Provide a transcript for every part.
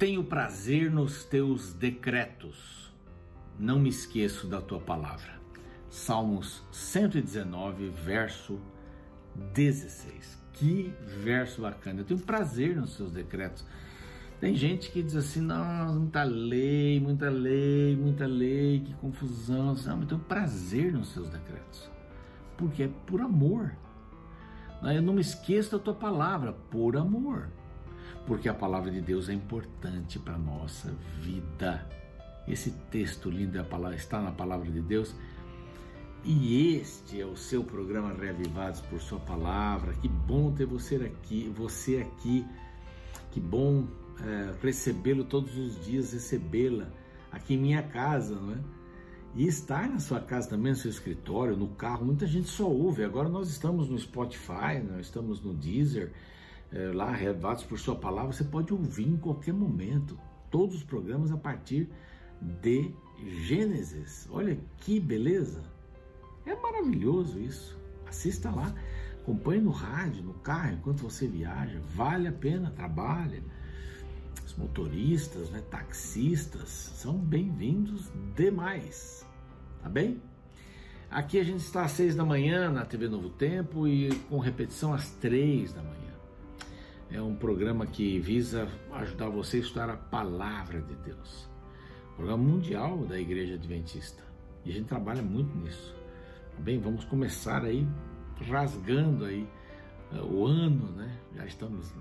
Tenho prazer nos teus decretos, não me esqueço da tua palavra. Salmos 119, verso 16. Que verso bacana. Eu tenho prazer nos seus decretos. Tem gente que diz assim: não, muita lei, muita lei, muita lei, que confusão. Não, eu tenho prazer nos seus decretos, porque é por amor. Eu não me esqueço da tua palavra, por amor, porque a palavra de Deus é importante para a nossa vida. Esse texto lindo é está na palavra de Deus. E este é o seu programa Reavivados por Sua Palavra. Que bom ter você aqui, você aqui. Que bom é, recebê-lo todos os dias, recebê-la aqui em minha casa, não é? E estar na sua casa também, no seu escritório, no carro, muita gente só ouve. Agora nós estamos no Spotify, nós estamos no Deezer, é, lá, Revados por Sua Palavra, você pode ouvir em qualquer momento. Todos os programas a partir de Gênesis. Olha que beleza! É maravilhoso isso. Assista lá, acompanhe no rádio, no carro, enquanto você viaja. Vale a pena, trabalha os motoristas, né, taxistas, são bem-vindos demais, tá bem? Aqui a gente está às seis da manhã na TV Novo Tempo e com repetição às três da manhã. É um programa que visa ajudar você a estudar a palavra de Deus. Programa mundial da Igreja Adventista. E a gente trabalha muito nisso. Bem, vamos começar aí rasgando aí uh, o ano, né? Já estamos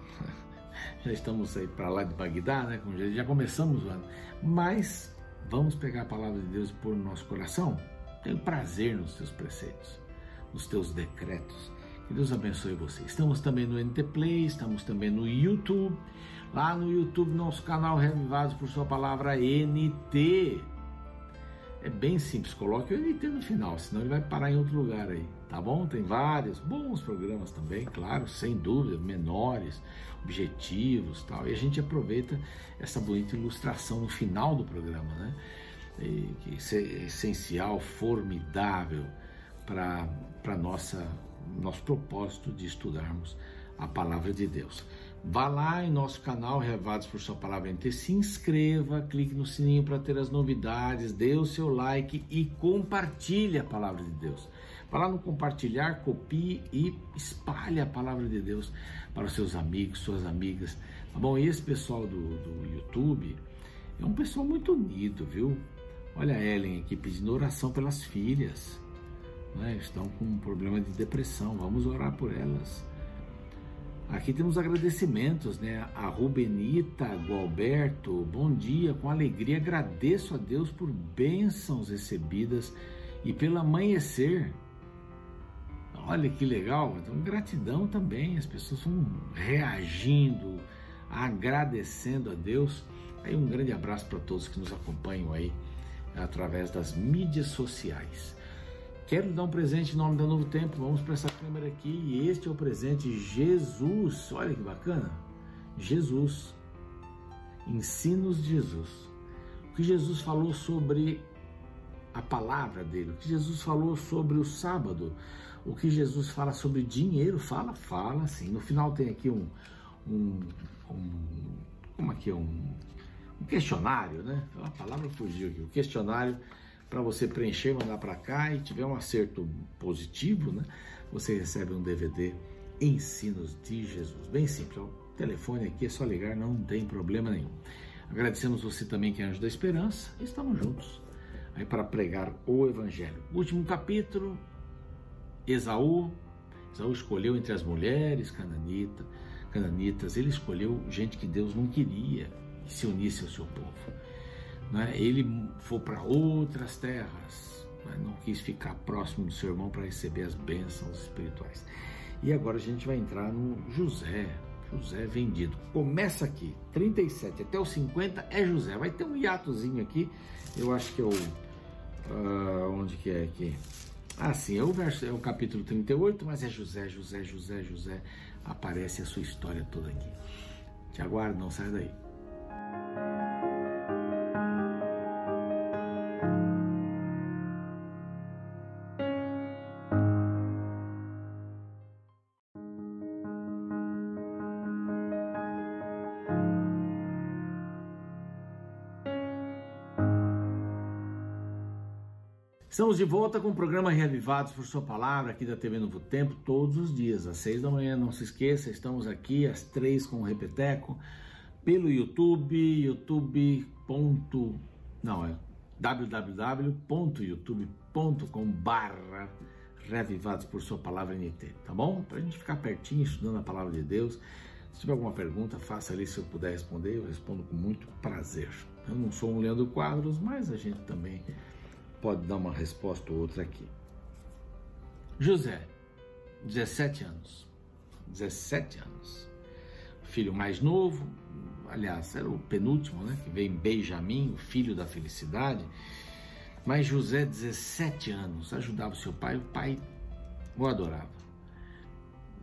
já estamos aí para lá de Bagdá, né? Como já, já começamos o ano. Mas vamos pegar a palavra de Deus no nosso coração. Tenho prazer nos teus preceitos, nos teus decretos. Que Deus abençoe você. Estamos também no NT Play, estamos também no YouTube. Lá no YouTube, nosso canal Revivados por Sua Palavra NT. É bem simples, coloque o NT no final, senão ele vai parar em outro lugar aí, tá bom? Tem vários bons programas também, claro, sem dúvida, menores, objetivos tal. E a gente aproveita essa bonita ilustração no final do programa, né? E, que é essencial, formidável para nossa nosso propósito de estudarmos a palavra de Deus. Vá lá em nosso canal Revados por Sua Palavra NT, se inscreva, clique no sininho para ter as novidades, dê o seu like e compartilhe a palavra de Deus. Vá lá no compartilhar, copie e espalhe a palavra de Deus para os seus amigos, suas amigas. Tá bom? E esse pessoal do, do YouTube é um pessoal muito unido, viu? Olha a Ellen aqui pedindo oração pelas filhas. Né? Estão com um problema de depressão. Vamos orar por elas. Aqui temos agradecimentos, né? A Rubenita Gualberto, bom dia, com alegria agradeço a Deus por bênçãos recebidas e pelo amanhecer. Olha que legal, então gratidão também, as pessoas vão reagindo, agradecendo a Deus. Aí um grande abraço para todos que nos acompanham aí através das mídias sociais. Quero dar um presente em nome da Novo Tempo. Vamos para essa câmera aqui. E este é o presente Jesus. Olha que bacana. Jesus. Ensinos de Jesus. O que Jesus falou sobre a palavra dele. O que Jesus falou sobre o sábado. O que Jesus fala sobre dinheiro. Fala, fala sim. No final tem aqui um. um, um como aqui é um, um questionário, né? A palavra fugiu aqui. O questionário para você preencher, mandar para cá e tiver um acerto positivo, né? Você recebe um DVD Ensinos de Jesus. Bem simples, o telefone aqui é só ligar, não tem problema nenhum. Agradecemos você também que é Anjo da Esperança e estamos juntos aí para pregar o Evangelho. Último capítulo, Esaú. Esaú escolheu entre as mulheres cananita, cananitas, ele escolheu gente que Deus não queria que se unisse ao seu povo né, ele foi para outras terras, não quis ficar próximo do seu irmão para receber as bênçãos espirituais. E agora a gente vai entrar no José, José vendido. Começa aqui, 37 até os 50 é José. Vai ter um hiatozinho aqui, eu acho que é o. Uh, onde que é aqui? Ah, sim, é o, verso, é o capítulo 38, mas é José, José, José, José. Aparece a sua história toda aqui. Te aguardo, não sai daí. Estamos de volta com o programa Reavivados por Sua Palavra, aqui da TV Novo Tempo, todos os dias, às seis da manhã. Não se esqueça, estamos aqui às três com o Repeteco, pelo YouTube, youtube. Não, é www.youtube.com barra Reavivados por Sua Palavra NT, tá bom? Para a gente ficar pertinho, estudando a Palavra de Deus. Se tiver alguma pergunta, faça ali, se eu puder responder, eu respondo com muito prazer. Eu não sou um Leandro Quadros, mas a gente também pode dar uma resposta ou outra aqui. José, 17 anos. 17 anos. Filho mais novo, aliás, era o penúltimo, né? Que veio Benjamim, o filho da felicidade. Mas José, 17 anos, ajudava o seu pai, o pai o adorava.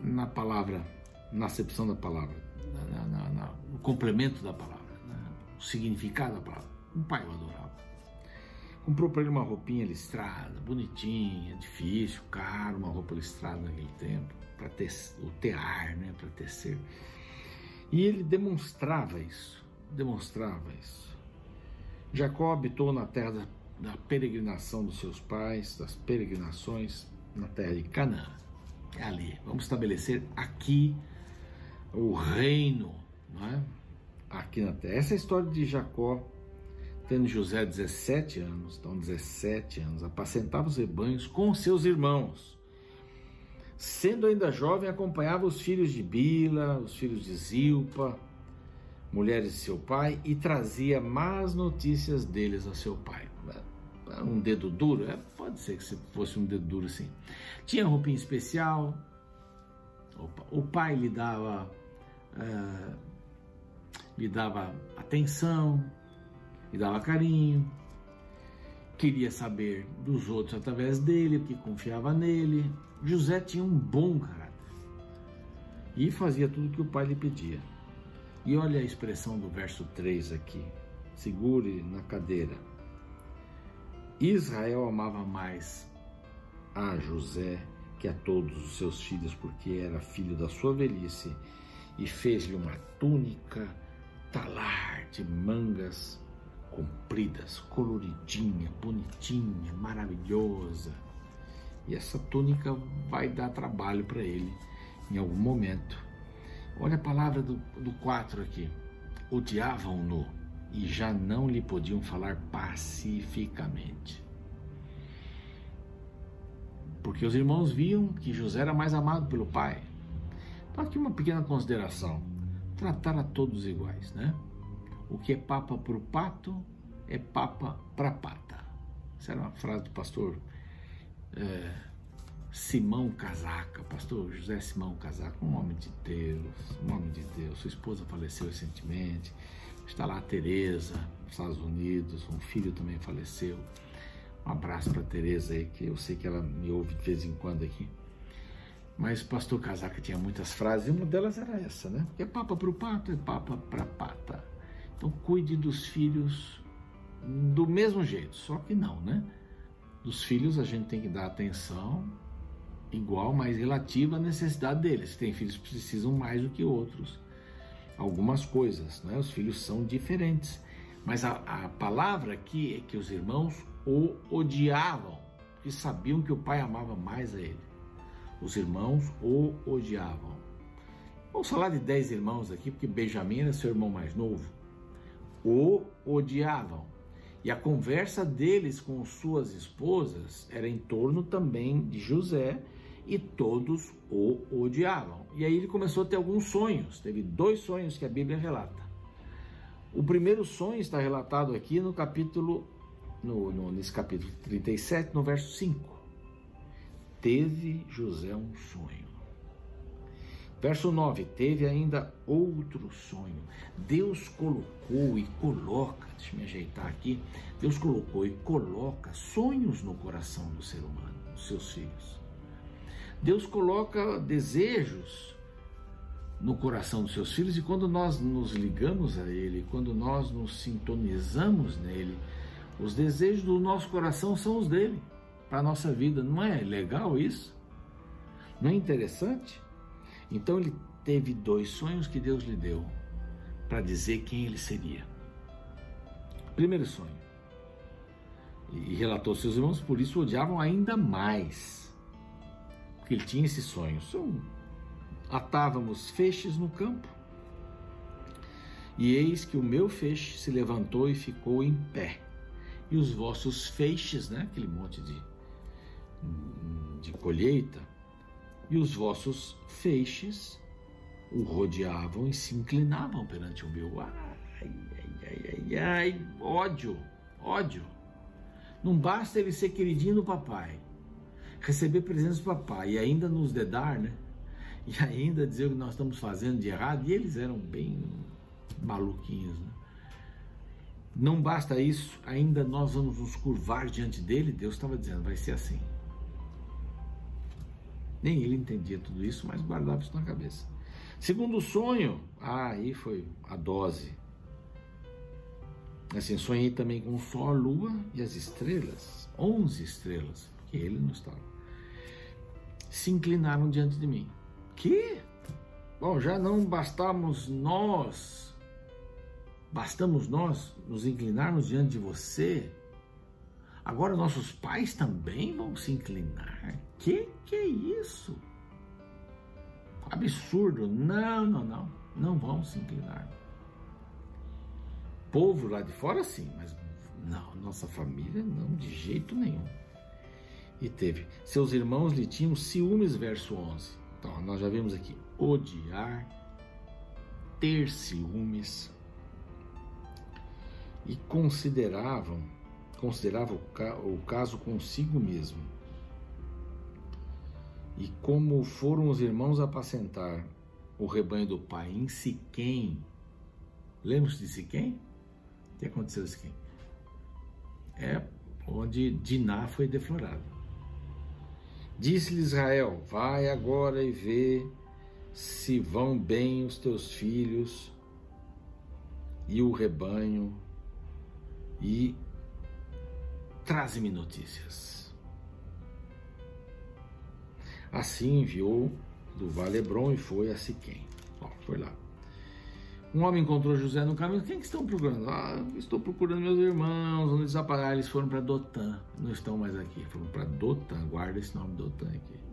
Na palavra, na acepção da palavra, na, na, na, no complemento da palavra, o significado da palavra, o pai o adorava. Comprou para ele uma roupinha listrada, bonitinha, difícil, caro, uma roupa listrada naquele tempo, para o tear, né, para tecer. E ele demonstrava isso, demonstrava isso. Jacó habitou na terra da, da peregrinação dos seus pais, das peregrinações na terra de Canaã. É ali. Vamos estabelecer aqui o reino, não é? Aqui na terra. Essa é a história de Jacó tendo José 17 anos, então 17 anos, apacentava os rebanhos com seus irmãos. Sendo ainda jovem, acompanhava os filhos de Bila, os filhos de Zilpa, mulheres de seu pai, e trazia más notícias deles a seu pai. Era um dedo duro? É, pode ser que fosse um dedo duro, sim. Tinha roupinha especial, o pai lhe dava, uh, lhe dava atenção, e dava carinho, queria saber dos outros através dele, porque confiava nele. José tinha um bom caráter e fazia tudo o que o pai lhe pedia. E olha a expressão do verso 3 aqui. Segure na cadeira. Israel amava mais a José que a todos os seus filhos, porque era filho da sua velhice, e fez-lhe uma túnica talar de mangas compridas, coloridinha, bonitinha, maravilhosa. E essa túnica vai dar trabalho para ele em algum momento. Olha a palavra do, do 4 aqui. Odiavam-no e já não lhe podiam falar pacificamente. Porque os irmãos viam que José era mais amado pelo pai. Então, aqui uma pequena consideração: tratar a todos iguais, né? O que é papa para o pato é papa para pata. Essa era uma frase do pastor é, Simão Casaca, pastor José Simão Casaca, um homem de Deus, um homem de Deus. Sua esposa faleceu recentemente. Está lá a Tereza, nos Estados Unidos, um filho também faleceu. Um abraço para Tereza aí, que eu sei que ela me ouve de vez em quando aqui. Mas o pastor Casaca tinha muitas frases, e uma delas era essa, né? É papa para o pato, é papa para pata. Então cuide dos filhos do mesmo jeito, só que não, né? Dos filhos a gente tem que dar atenção igual, mas relativa à necessidade deles. Tem filhos que precisam mais do que outros. Algumas coisas, né? Os filhos são diferentes. Mas a, a palavra aqui é que os irmãos o odiavam, porque sabiam que o pai amava mais a ele. Os irmãos o odiavam. Vamos falar de dez irmãos aqui, porque Benjamim era seu irmão mais novo o odiavam. E a conversa deles com suas esposas era em torno também de José e todos o odiavam. E aí ele começou a ter alguns sonhos, teve dois sonhos que a Bíblia relata. O primeiro sonho está relatado aqui no capítulo, no, no, nesse capítulo 37, no verso 5. Teve José um sonho. Verso 9: Teve ainda outro sonho. Deus colocou e coloca, deixa me ajeitar aqui. Deus colocou e coloca sonhos no coração do ser humano, dos seus filhos. Deus coloca desejos no coração dos seus filhos e quando nós nos ligamos a Ele, quando nós nos sintonizamos nele, os desejos do nosso coração são os dele para a nossa vida. Não é legal isso? Não é interessante? Então ele teve dois sonhos que Deus lhe deu para dizer quem ele seria. Primeiro sonho: E relatou seus irmãos, por isso o odiavam ainda mais. Porque ele tinha esse sonho. Atávamos feixes no campo, e eis que o meu feixe se levantou e ficou em pé. E os vossos feixes, né, aquele monte de, de colheita, e os vossos feixes o rodeavam e se inclinavam perante o meu. Ai, ai, ai, ai, ai, ódio, ódio. Não basta ele ser queridinho do papai, receber presentes do papai e ainda nos dedar, né? E ainda dizer o que nós estamos fazendo de errado. E eles eram bem maluquinhos, né? Não basta isso, ainda nós vamos nos curvar diante dele. Deus estava dizendo, vai ser assim. Nem ele entendia tudo isso, mas guardava isso na cabeça. Segundo sonho, ah, aí foi a dose. Assim, sonhei também com o sol, a lua e as estrelas, onze estrelas, porque ele não estava. Se inclinaram diante de mim. Que? Bom, já não bastamos nós, bastamos nós nos inclinarmos diante de você. Agora nossos pais também vão se inclinar. Que que é isso? Absurdo. Não, não, não. Não vão se inclinar. Povo lá de fora, sim, mas não, nossa família não, de jeito nenhum. E teve. Seus irmãos lhe tinham ciúmes, verso 11. Então, nós já vimos aqui: odiar, ter ciúmes. E consideravam, consideravam o caso consigo mesmo e como foram os irmãos apacentar o rebanho do pai em Siquém, lembra-se de Siquém? O que aconteceu em Siquém? É onde Diná foi deflorado. Disse-lhe Israel: Vai agora e vê se vão bem os teus filhos e o rebanho, e traze-me notícias. Assim enviou do Vale Hebron e foi a Siquém. Ó, foi lá. Um homem encontrou José no caminho. Quem que estão procurando? Ah, estou procurando meus irmãos. Onde eles apagaram? Eles foram para Dotã. Não estão mais aqui. Foram para Dotã. Guarda esse nome Dotã aqui.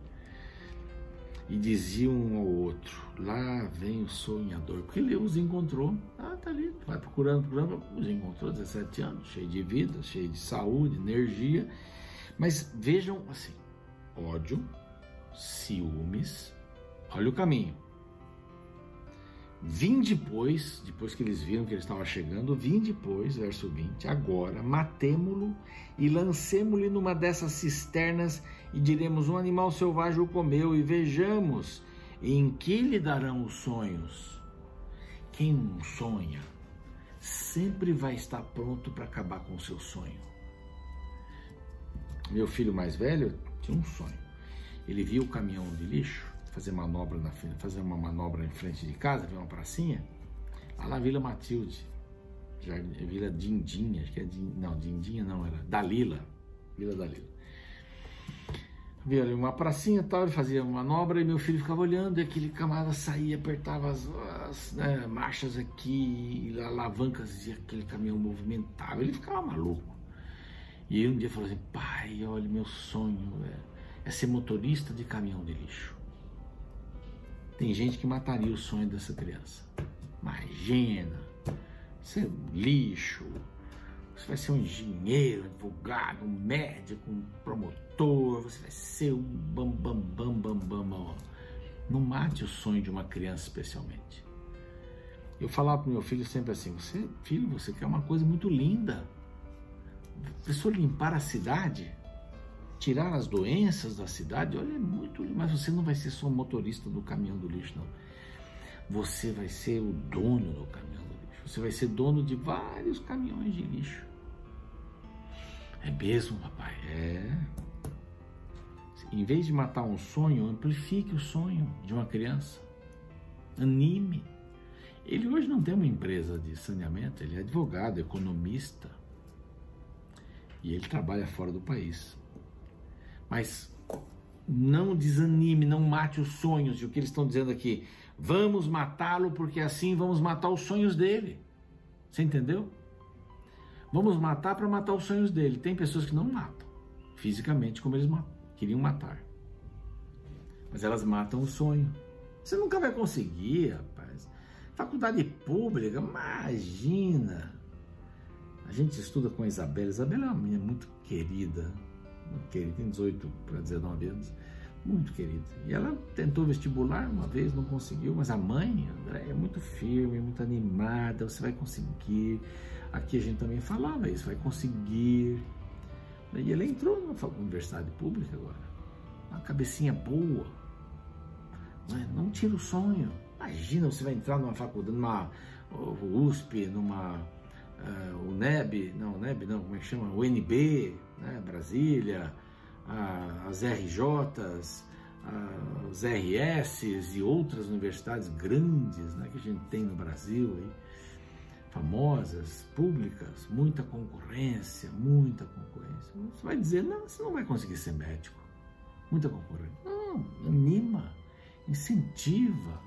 E diziam um ao outro: Lá vem o sonhador. Porque ele os encontrou. Ah, tá ali. Vai procurando, procurando. Os encontrou 17 anos. Cheio de vida, cheio de saúde, energia. Mas vejam assim: ódio, ciúmes. Olha o caminho. Vim depois, depois que eles viram que ele estava chegando, vim depois, verso 20, agora matemo-lo e lancemo-lhe numa dessas cisternas e diremos: um animal selvagem o comeu, e vejamos em que lhe darão os sonhos. Quem sonha sempre vai estar pronto para acabar com o seu sonho. Meu filho mais velho tinha um sonho. Ele viu o caminhão de lixo fazer manobra na fazer uma manobra em frente de casa, viu uma pracinha, lá na Vila Matilde, Vila Dindinha, acho que é Din, não, Dindinha não, era Dalila, Vila Dalila. Ali uma pracinha tal, ele fazia uma manobra e meu filho ficava olhando e aquele camarada saía, apertava as, as né, marchas aqui, alavancas e aquele caminhão movimentava, ele ficava maluco. E ele um dia falou assim, pai, olha meu sonho, velho é ser motorista de caminhão de lixo. Tem gente que mataria o sonho dessa criança. Imagina, ser lixo, você vai ser um engenheiro, advogado, um médico, um promotor, você vai ser um bam bam bam bam bam. bam. Não mate o sonho de uma criança especialmente. Eu falava para meu filho sempre assim: você, filho, você quer uma coisa muito linda. Pessoa limpar a cidade, tirar as doenças da cidade, olha, é muito, mas você não vai ser só motorista do caminhão do lixo, não. Você vai ser o dono do caminhão. Você vai ser dono de vários caminhões de lixo. É mesmo, papai? É. Em vez de matar um sonho, amplifique o sonho de uma criança. Anime. Ele hoje não tem uma empresa de saneamento, ele é advogado, economista. E ele trabalha fora do país. Mas não desanime, não mate os sonhos. E o que eles estão dizendo aqui? Vamos matá-lo porque assim vamos matar os sonhos dele. Você entendeu? Vamos matar para matar os sonhos dele. Tem pessoas que não matam fisicamente como eles queriam matar. Mas elas matam o sonho. Você nunca vai conseguir, rapaz. Faculdade pública, imagina. A gente estuda com a Isabela. Isabela é uma menina muito querida. Muito querida, tem 18 para 19 anos. Muito querida. E ela tentou vestibular uma vez, não conseguiu, mas a mãe, André, é muito firme, muito animada. Você vai conseguir. Aqui a gente também falava isso, vai conseguir. E ela entrou na universidade pública agora. Uma cabecinha boa. Não, é? não tira o sonho. Imagina você vai entrar numa faculdade, numa USP, numa uh, UNEB, não, UNEB não, como é que chama? UNB, né, Brasília, as RJs, os RS e outras universidades grandes né, que a gente tem no Brasil, aí, famosas, públicas, muita concorrência, muita concorrência. Você vai dizer, não, você não vai conseguir ser médico. Muita concorrência. Não, anima, incentiva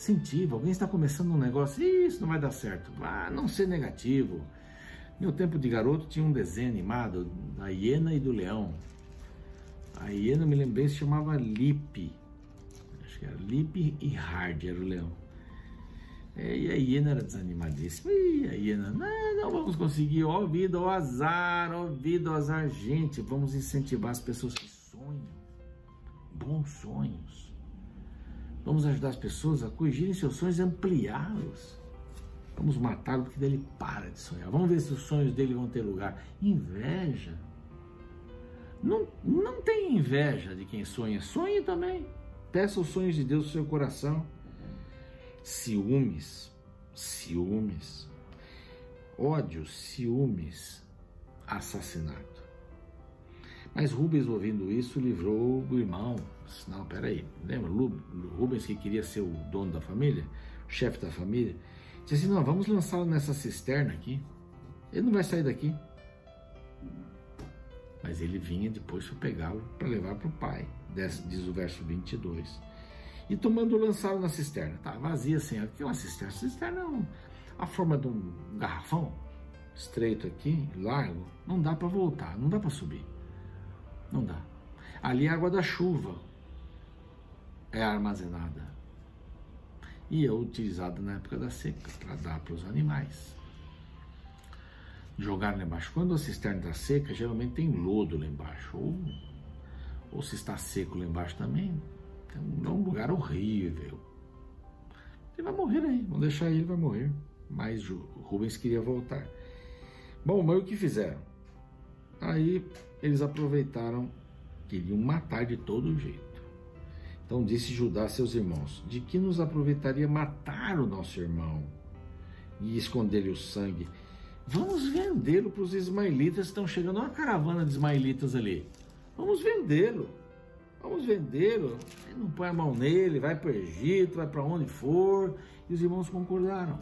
incentiva. Alguém está começando um negócio, isso não vai dar certo. Ah, não ser negativo. Meu tempo de garoto tinha um desenho animado da hiena e do leão. A hiena, me lembrei, se chamava Lip. Acho que era Lip e Hard era o leão. É, e a hiena era desanimadíssima. E a hiena, não, não vamos conseguir. Ó vida, ó azar, ó vida, ó azar. Gente, vamos incentivar as pessoas que sonham. Bons sonhos. Vamos ajudar as pessoas a corrigirem seus sonhos e ampliá-los. Vamos matá-lo porque ele para de sonhar. Vamos ver se os sonhos dele vão ter lugar. Inveja. Não, não tem inveja de quem sonha. Sonhe também. Peça os sonhos de Deus no seu coração. Ciúmes. Ciúmes. Ódio, ciúmes, assassinato. Mas Rubens, ouvindo isso, livrou o irmão. Não, peraí, lembra? Rubens, que queria ser o dono da família, o chefe da família, disse assim: não, vamos lançá-lo nessa cisterna aqui. Ele não vai sair daqui. Mas ele vinha depois para pegá-lo para levar para o pai, diz o verso 22. E tomando lançá-lo na cisterna. Tá vazia assim. O que é uma cisterna? Cisterna é a forma de um garrafão estreito aqui, largo. Não dá para voltar, não dá para subir. Não dá. Ali a água da chuva é armazenada. E é utilizada na época da seca para dar para os animais. Jogar lá embaixo. Quando a cisterna está seca, geralmente tem lodo lá embaixo. Ou, ou se está seco lá embaixo também, é um lugar horrível. Ele vai morrer aí, vamos deixar ele, vai morrer. Mas Rubens queria voltar. Bom, mas o que fizeram? Aí eles aproveitaram, queriam matar de todo jeito. Então disse Judá a seus irmãos: De que nos aproveitaria matar o nosso irmão e esconder-lhe o sangue? Vamos vendê-lo para os ismaelitas que estão chegando. uma caravana de ismaelitas ali. Vamos vendê-lo. Vamos vendê-lo. Não põe a mão nele, vai para o Egito, vai para onde for. E os irmãos concordaram.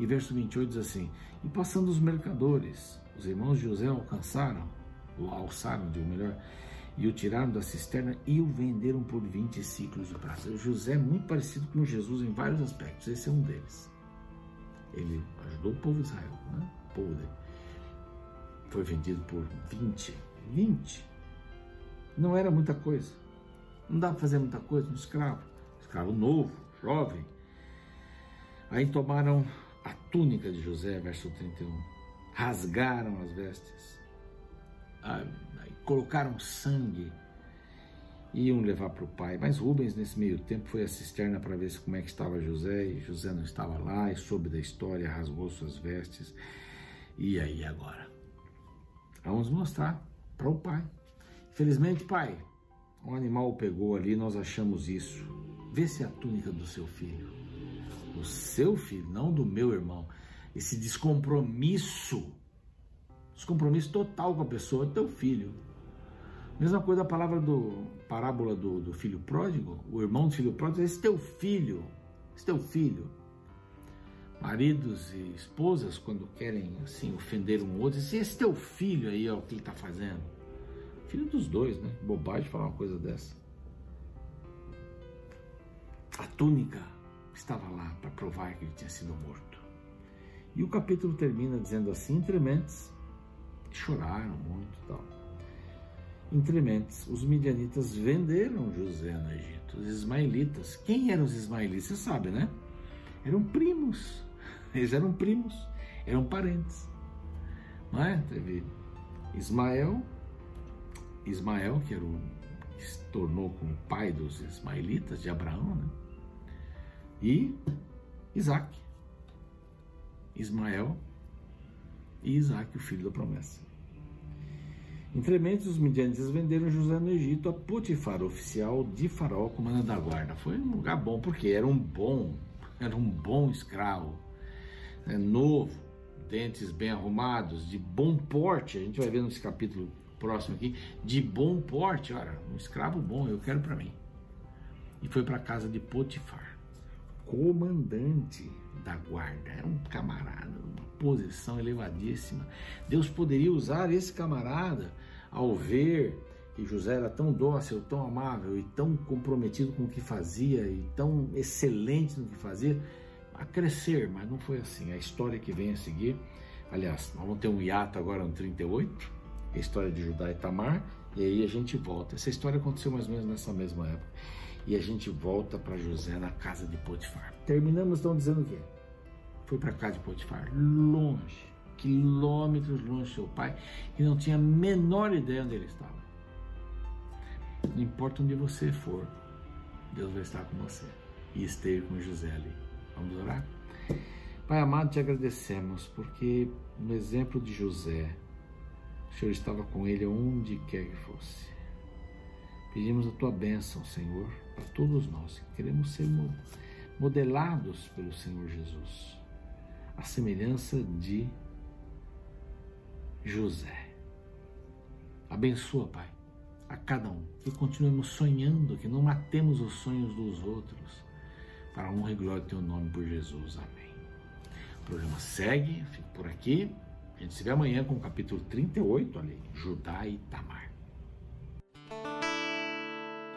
E verso 28 diz assim: E passando os mercadores, os irmãos de José alcançaram, ou alçaram, digo melhor, e o tiraram da cisterna e o venderam por 20 ciclos de prata. José é muito parecido com Jesus em vários aspectos, esse é um deles. Ele ajudou o povo de Israel, né? o povo dele. Foi vendido por 20. 20. Não era muita coisa. Não dá para fazer muita coisa no escravo. Escravo novo, jovem. Aí tomaram a túnica de José, verso 31 rasgaram as vestes, ah, colocaram sangue e iam levar para o pai. Mas Rubens, nesse meio tempo, foi à cisterna para ver como é que estava José, e José não estava lá, e soube da história, rasgou suas vestes. E aí agora? Vamos mostrar para o pai. Infelizmente, pai, um animal pegou ali, nós achamos isso. Vê se é a túnica do seu filho. O seu filho, não do meu irmão esse descompromisso, descompromisso total com a pessoa, teu filho. Mesma coisa a palavra do parábola do, do filho pródigo, o irmão do filho pródigo, esse teu filho, esse teu filho. Maridos e esposas, quando querem assim ofender um outro, dizem, esse teu filho aí, ó, o que ele está fazendo. Filho dos dois, né? Bobagem falar uma coisa dessa. A túnica estava lá para provar que ele tinha sido morto. E o capítulo termina dizendo assim: entre mentes, choraram muito e tal. Entre mentes, os midianitas venderam José no Egito. Os ismaelitas. Quem eram os ismaelitas? Você sabe, né? Eram primos. Eles eram primos, eram parentes. Não é? Teve Ismael, Ismael, que era o, se tornou como pai dos ismaelitas, de Abraão, né? e Isaac. Ismael e Isaac, o filho da promessa. Entrementes, os midianitas venderam José no Egito a Potifar, oficial de Faraó, comandante da guarda. Foi um lugar bom, porque era um bom, era um bom escravo, né, novo, dentes bem arrumados, de bom porte. A gente vai ver nesse capítulo próximo aqui, de bom porte. Olha, um escravo bom, eu quero para mim. E foi para casa de Potifar, comandante da guarda. Era um camarada, posição elevadíssima. Deus poderia usar esse camarada ao ver que José era tão dócil, tão amável e tão comprometido com o que fazia e tão excelente no que fazia, a crescer, mas não foi assim. A história que vem a seguir, aliás, nós vamos ter um hiato agora no 38, a história de Judá e Tamar, e aí a gente volta. Essa história aconteceu mais ou menos nessa mesma época. E a gente volta para José na casa de Potifar. Terminamos então dizendo o quê? Foi para casa de Potifar, longe, quilômetros longe do seu pai, e não tinha a menor ideia onde ele estava. Não importa onde você for, Deus vai estar com você. E esteve com José ali. Vamos orar? Pai amado, te agradecemos porque no exemplo de José, o Senhor estava com ele onde quer que fosse. Pedimos a tua bênção, Senhor, para todos nós que queremos ser modelados pelo Senhor Jesus, a semelhança de José. Abençoa, Pai, a cada um, que continuemos sonhando, que não matemos os sonhos dos outros para a honra e glória do teu nome por Jesus. Amém. O programa segue, fico por aqui. A gente se vê amanhã com o capítulo 38 ali, Judá e Tamar.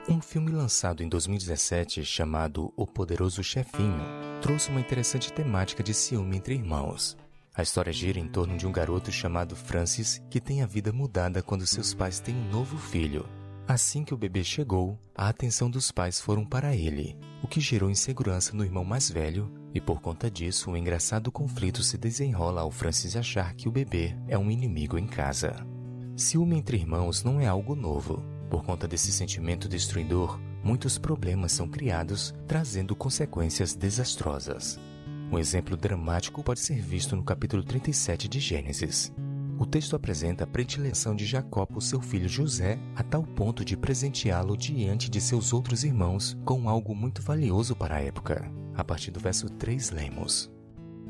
Um filme lançado em 2017 chamado O Poderoso Chefinho trouxe uma interessante temática de ciúme entre irmãos. A história gira em torno de um garoto chamado Francis que tem a vida mudada quando seus pais têm um novo filho, Assim que o bebê chegou, a atenção dos pais foram para ele, o que gerou insegurança no irmão mais velho, e por conta disso, um engraçado conflito se desenrola ao Francis achar que o bebê é um inimigo em casa. Ciúme entre irmãos não é algo novo. Por conta desse sentimento destruidor, muitos problemas são criados, trazendo consequências desastrosas. Um exemplo dramático pode ser visto no capítulo 37 de Gênesis. O texto apresenta a predileção de Jacó por seu filho José a tal ponto de presenteá-lo diante de seus outros irmãos com algo muito valioso para a época. A partir do verso 3 lemos: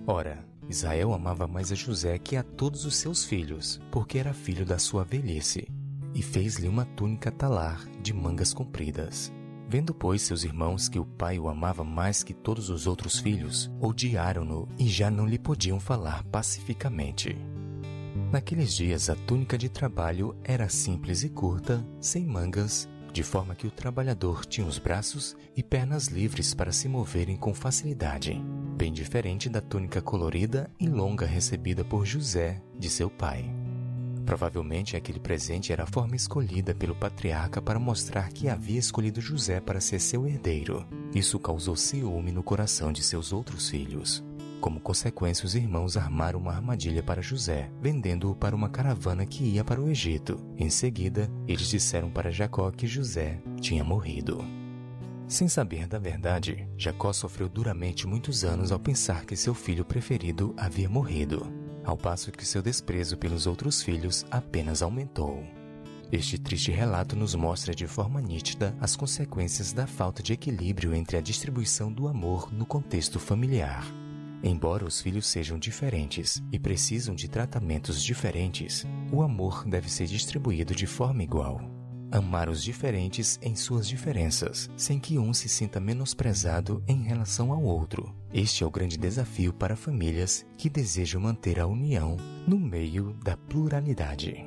Ora, Israel amava mais a José que a todos os seus filhos, porque era filho da sua velhice, e fez-lhe uma túnica talar de mangas compridas. Vendo, pois, seus irmãos que o pai o amava mais que todos os outros filhos, odiaram-no e já não lhe podiam falar pacificamente. Naqueles dias, a túnica de trabalho era simples e curta, sem mangas, de forma que o trabalhador tinha os braços e pernas livres para se moverem com facilidade, bem diferente da túnica colorida e longa recebida por José, de seu pai. Provavelmente aquele presente era a forma escolhida pelo patriarca para mostrar que havia escolhido José para ser seu herdeiro. Isso causou ciúme no coração de seus outros filhos. Como consequência, os irmãos armaram uma armadilha para José, vendendo-o para uma caravana que ia para o Egito. Em seguida, eles disseram para Jacó que José tinha morrido. Sem saber da verdade, Jacó sofreu duramente muitos anos ao pensar que seu filho preferido havia morrido, ao passo que seu desprezo pelos outros filhos apenas aumentou. Este triste relato nos mostra de forma nítida as consequências da falta de equilíbrio entre a distribuição do amor no contexto familiar. Embora os filhos sejam diferentes e precisam de tratamentos diferentes, o amor deve ser distribuído de forma igual. Amar os diferentes em suas diferenças, sem que um se sinta menosprezado em relação ao outro. Este é o grande desafio para famílias que desejam manter a união no meio da pluralidade.